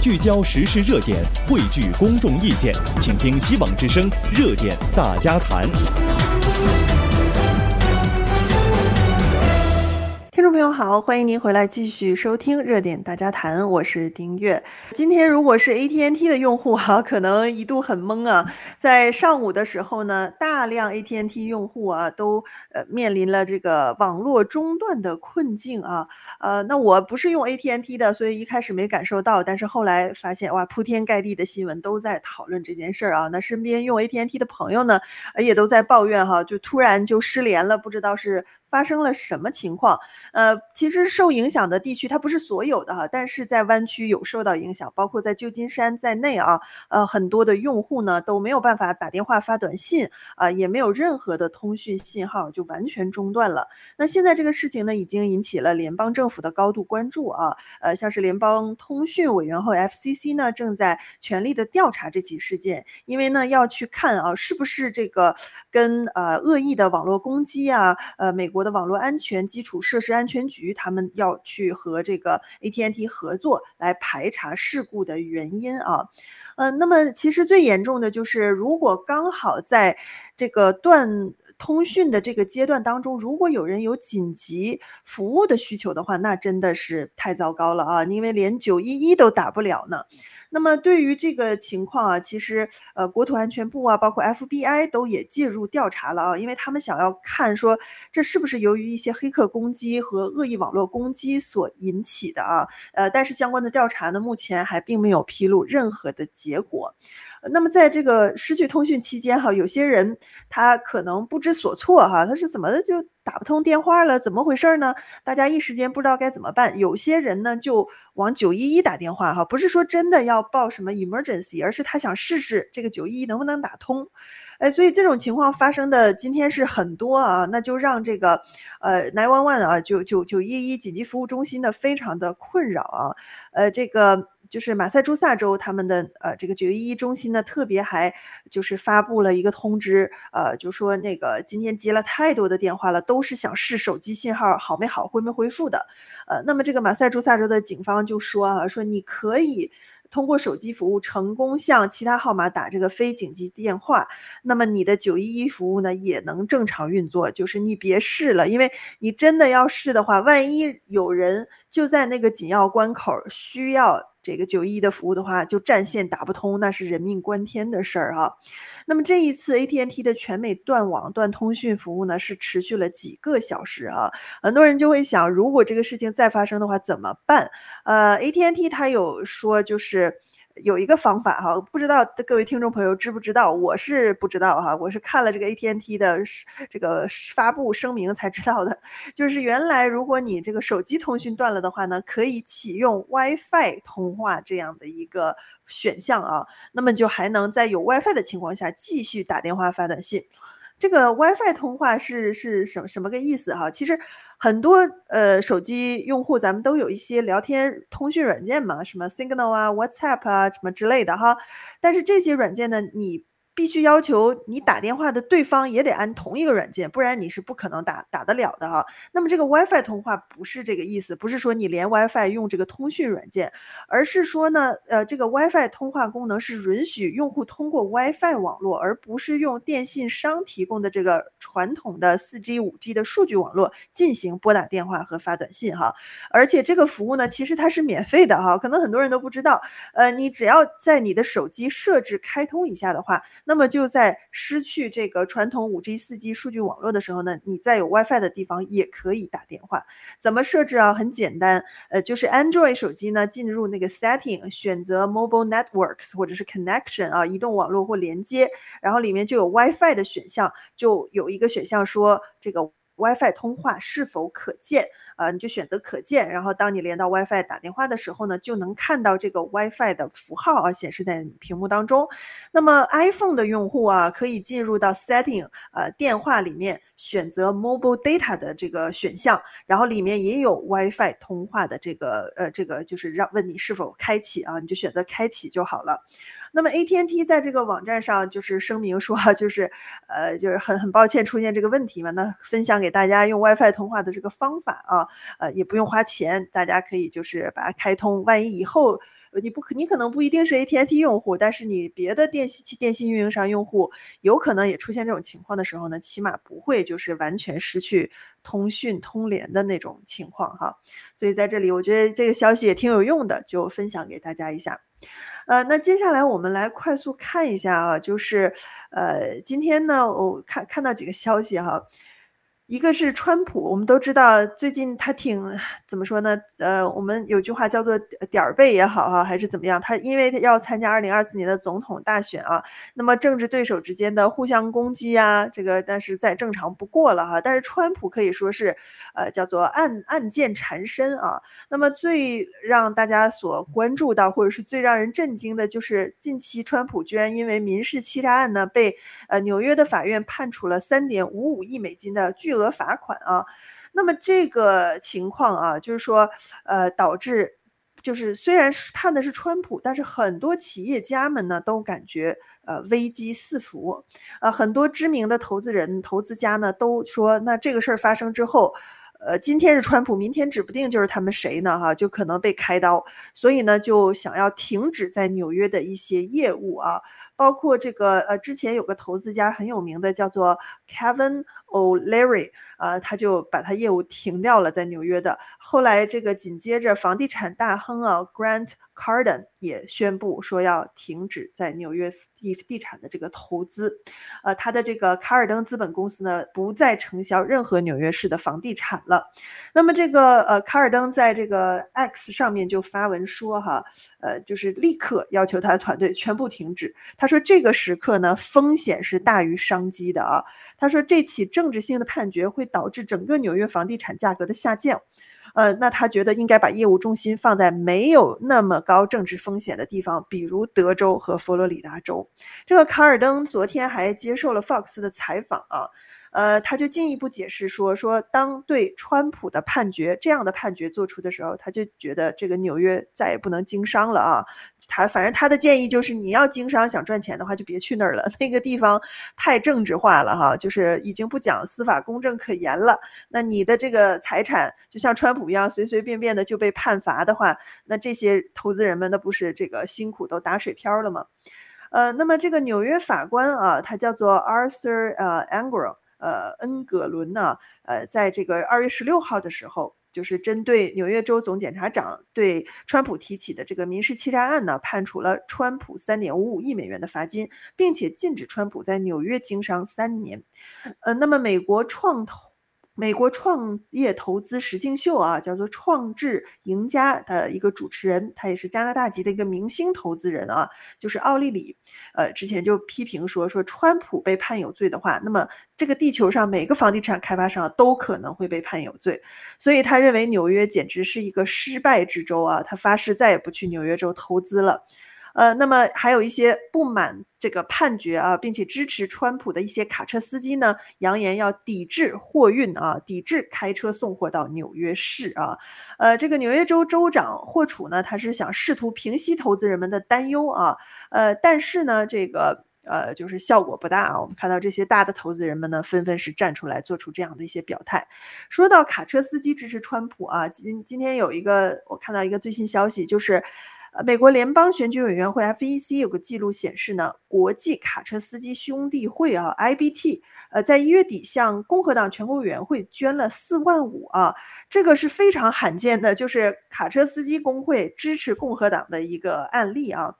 聚焦时事热点，汇聚公众意见，请听希望之声热点大家谈。众朋友好，欢迎您回来继续收听热点大家谈，我是丁月。今天如果是 AT&T 的用户哈，可能一度很懵啊。在上午的时候呢，大量 AT&T 用户啊都呃面临了这个网络中断的困境啊。呃，那我不是用 AT&T 的，所以一开始没感受到，但是后来发现哇，铺天盖地的新闻都在讨论这件事儿啊。那身边用 AT&T 的朋友呢，也都在抱怨哈，就突然就失联了，不知道是。发生了什么情况？呃，其实受影响的地区它不是所有的哈，但是在湾区有受到影响，包括在旧金山在内啊，呃，很多的用户呢都没有办法打电话发短信啊，也没有任何的通讯信号，就完全中断了。那现在这个事情呢，已经引起了联邦政府的高度关注啊，呃，像是联邦通讯委员会 FCC 呢正在全力的调查这起事件，因为呢要去看啊是不是这个跟呃恶意的网络攻击啊，呃，美国。国的网络安全基础设施安全局，他们要去和这个 AT&T 合作来排查事故的原因啊，呃，那么其实最严重的就是，如果刚好在这个断通讯的这个阶段当中，如果有人有紧急服务的需求的话，那真的是太糟糕了啊，因为连九一一都打不了呢。那么对于这个情况啊，其实呃，国土安全部啊，包括 FBI 都也介入调查了啊，因为他们想要看说这是不是由于一些黑客攻击和恶意网络攻击所引起的啊，呃，但是相关的调查呢，目前还并没有披露任何的结果。那么在这个失去通讯期间哈，有些人他可能不知所措哈，他是怎么的就打不通电话了？怎么回事呢？大家一时间不知道该怎么办。有些人呢就往九一一打电话哈，不是说真的要报什么 emergency，而是他想试试这个九一一能不能打通。哎，所以这种情况发生的今天是很多啊，那就让这个呃，nine one one 啊，九九九一一紧急服务中心呢非常的困扰啊，呃这个。就是马萨诸塞州他们的呃这个九一一中心呢，特别还就是发布了一个通知，呃，就说那个今天接了太多的电话了，都是想试手机信号好没好，恢没恢复的，呃，那么这个马萨诸塞州的警方就说啊，说你可以通过手机服务成功向其他号码打这个非紧急电话，那么你的九一一服务呢也能正常运作，就是你别试了，因为你真的要试的话，万一有人就在那个紧要关口需要。这个九一一的服务的话，就战线打不通，那是人命关天的事儿哈。那么这一次 AT&T 的全美断网断通讯服务呢，是持续了几个小时啊。很多人就会想，如果这个事情再发生的话怎么办？呃，AT&T 它有说就是。有一个方法哈，不知道各位听众朋友知不知道？我是不知道哈，我是看了这个 ATNT 的这个发布声明才知道的。就是原来如果你这个手机通讯断了的话呢，可以启用 WiFi 通话这样的一个选项啊，那么就还能在有 WiFi 的情况下继续打电话发短信。这个 WiFi 通话是是什么什么个意思哈？其实很多呃手机用户咱们都有一些聊天通讯软件嘛，什么 Signal 啊、WhatsApp 啊什么之类的哈。但是这些软件呢，你。必须要求你打电话的对方也得安同一个软件，不然你是不可能打打得了的哈。那么这个 WiFi 通话不是这个意思，不是说你连 WiFi 用这个通讯软件，而是说呢，呃，这个 WiFi 通话功能是允许用户通过 WiFi 网络，而不是用电信商提供的这个传统的 4G、5G 的数据网络进行拨打电话和发短信哈。而且这个服务呢，其实它是免费的哈，可能很多人都不知道。呃，你只要在你的手机设置开通一下的话。那么就在失去这个传统 5G、4G 数据网络的时候呢，你在有 WiFi 的地方也可以打电话。怎么设置啊？很简单，呃，就是 Android 手机呢，进入那个 Setting，选择 Mobile Networks 或者是 Connection 啊，移动网络或连接，然后里面就有 WiFi 的选项，就有一个选项说这个。WiFi 通话是否可见？呃，你就选择可见，然后当你连到 WiFi 打电话的时候呢，就能看到这个 WiFi 的符号啊显示在你屏幕当中。那么 iPhone 的用户啊，可以进入到 Setting，呃，电话里面选择 Mobile Data 的这个选项，然后里面也有 WiFi 通话的这个呃这个就是让问你是否开启啊，你就选择开启就好了。那么 AT&T 在这个网站上就是声明说，就是，呃，就是很很抱歉出现这个问题嘛，那分享给大家用 WiFi 通话的这个方法啊，呃，也不用花钱，大家可以就是把它开通，万一以后你不你可能不一定是 AT&T 用户，但是你别的电信电信运营商用户有可能也出现这种情况的时候呢，起码不会就是完全失去通讯通联的那种情况哈。所以在这里，我觉得这个消息也挺有用的，就分享给大家一下。呃，那接下来我们来快速看一下啊，就是呃，今天呢，我看看到几个消息哈。一个是川普，我们都知道最近他挺怎么说呢？呃，我们有句话叫做点儿背也好哈，还是怎么样？他因为他要参加二零二四年的总统大选啊，那么政治对手之间的互相攻击啊，这个但是再正常不过了哈。但是川普可以说是呃叫做暗案件缠身啊。那么最让大家所关注到，或者是最让人震惊的，就是近期川普居然因为民事欺诈案呢，被呃纽约的法院判处了三点五五亿美金的巨额额罚款啊，那么这个情况啊，就是说，呃，导致就是虽然判的是川普，但是很多企业家们呢都感觉呃危机四伏，呃，很多知名的投资人、投资家呢都说，那这个事儿发生之后，呃，今天是川普，明天指不定就是他们谁呢哈，就可能被开刀，所以呢就想要停止在纽约的一些业务啊。包括这个呃，之前有个投资家很有名的，叫做 Kevin O'Leary，呃，他就把他业务停掉了，在纽约的。后来这个紧接着房地产大亨啊，Grant Cardon 也宣布说要停止在纽约地地产的这个投资，呃，他的这个卡尔登资本公司呢，不再承销任何纽约市的房地产了。那么这个呃，卡尔登在这个 X 上面就发文说哈，呃，就是立刻要求他的团队全部停止。他说这个时刻呢，风险是大于商机的啊。他说这起政治性的判决会导致整个纽约房地产价格的下降。呃，那他觉得应该把业务重心放在没有那么高政治风险的地方，比如德州和佛罗里达州。这个卡尔登昨天还接受了 Fox 的采访啊。呃，他就进一步解释说，说当对川普的判决这样的判决做出的时候，他就觉得这个纽约再也不能经商了啊。他反正他的建议就是，你要经商想赚钱的话，就别去那儿了，那个地方太政治化了哈，就是已经不讲司法公正可言了。那你的这个财产就像川普一样，随随便便的就被判罚的话，那这些投资人们那不是这个辛苦都打水漂了吗？呃，那么这个纽约法官啊，他叫做 Arthur 呃 Engoron 呃，恩格伦呢？呃，在这个二月十六号的时候，就是针对纽约州总检察长对川普提起的这个民事欺诈案呢，判处了川普三点五五亿美元的罚金，并且禁止川普在纽约经商三年。呃，那么美国创投。美国创业投资实境秀啊，叫做《创智赢家》的一个主持人，他也是加拿大籍的一个明星投资人啊，就是奥利里。呃，之前就批评说，说川普被判有罪的话，那么这个地球上每个房地产开发商都可能会被判有罪，所以他认为纽约简直是一个失败之州啊，他发誓再也不去纽约州投资了。呃，那么还有一些不满这个判决啊，并且支持川普的一些卡车司机呢，扬言要抵制货运啊，抵制开车送货到纽约市啊。呃，这个纽约州州长霍楚呢，他是想试图平息投资人们的担忧啊。呃，但是呢，这个呃，就是效果不大啊。我们看到这些大的投资人们呢，纷纷是站出来做出这样的一些表态。说到卡车司机支持川普啊，今今天有一个我看到一个最新消息，就是。呃，美国联邦选举委员会 FEC 有个记录显示呢，国际卡车司机兄弟会啊 IBT，呃，在一月底向共和党全国委员会捐了四万五啊，这个是非常罕见的，就是卡车司机工会支持共和党的一个案例啊。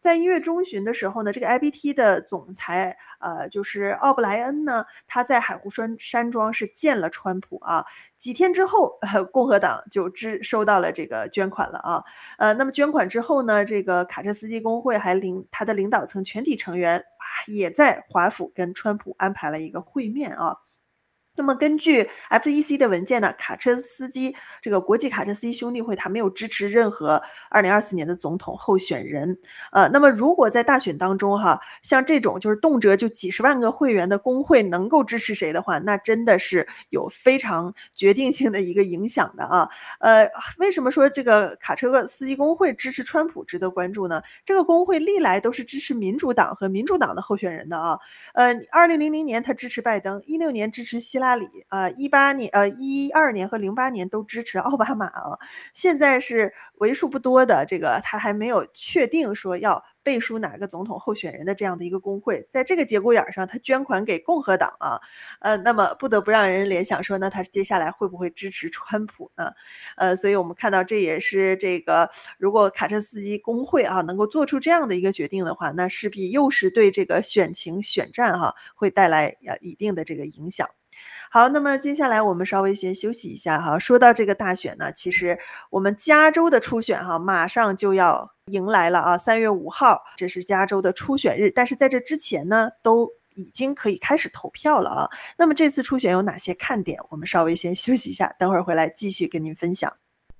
在一月中旬的时候呢，这个 IBT 的总裁，呃，就是奥布莱恩呢，他在海湖山山庄是见了川普啊。几天之后，呃，共和党就支收到了这个捐款了啊。呃，那么捐款之后呢，这个卡车司机工会还领他的领导层全体成员啊，也在华府跟川普安排了一个会面啊。那么根据 FEC 的文件呢，卡车司机这个国际卡车司机兄弟会，他没有支持任何2024年的总统候选人。呃，那么如果在大选当中哈，像这种就是动辄就几十万个会员的工会能够支持谁的话，那真的是有非常决定性的一个影响的啊。呃，为什么说这个卡车司机工会支持川普值得关注呢？这个工会历来都是支持民主党和民主党的候选人的啊。呃，2000年他支持拜登，16年支持希拉。拉里，啊，一八年、呃一二年和零八年都支持奥巴马啊，现在是为数不多的这个他还没有确定说要。背书哪个总统候选人的这样的一个工会，在这个节骨眼上，他捐款给共和党啊，呃，那么不得不让人联想说，那他接下来会不会支持川普呢？呃，所以我们看到这也是这个，如果卡车司机工会啊能够做出这样的一个决定的话，那势必又是对这个选情选战哈、会带来呃一定的这个影响。好，那么接下来我们稍微先休息一下哈。说到这个大选呢，其实我们加州的初选哈，马上就要迎来了啊，三月五号，这是加州的初选日。但是在这之前呢，都已经可以开始投票了啊。那么这次初选有哪些看点？我们稍微先休息一下，等会儿回来继续跟您分享。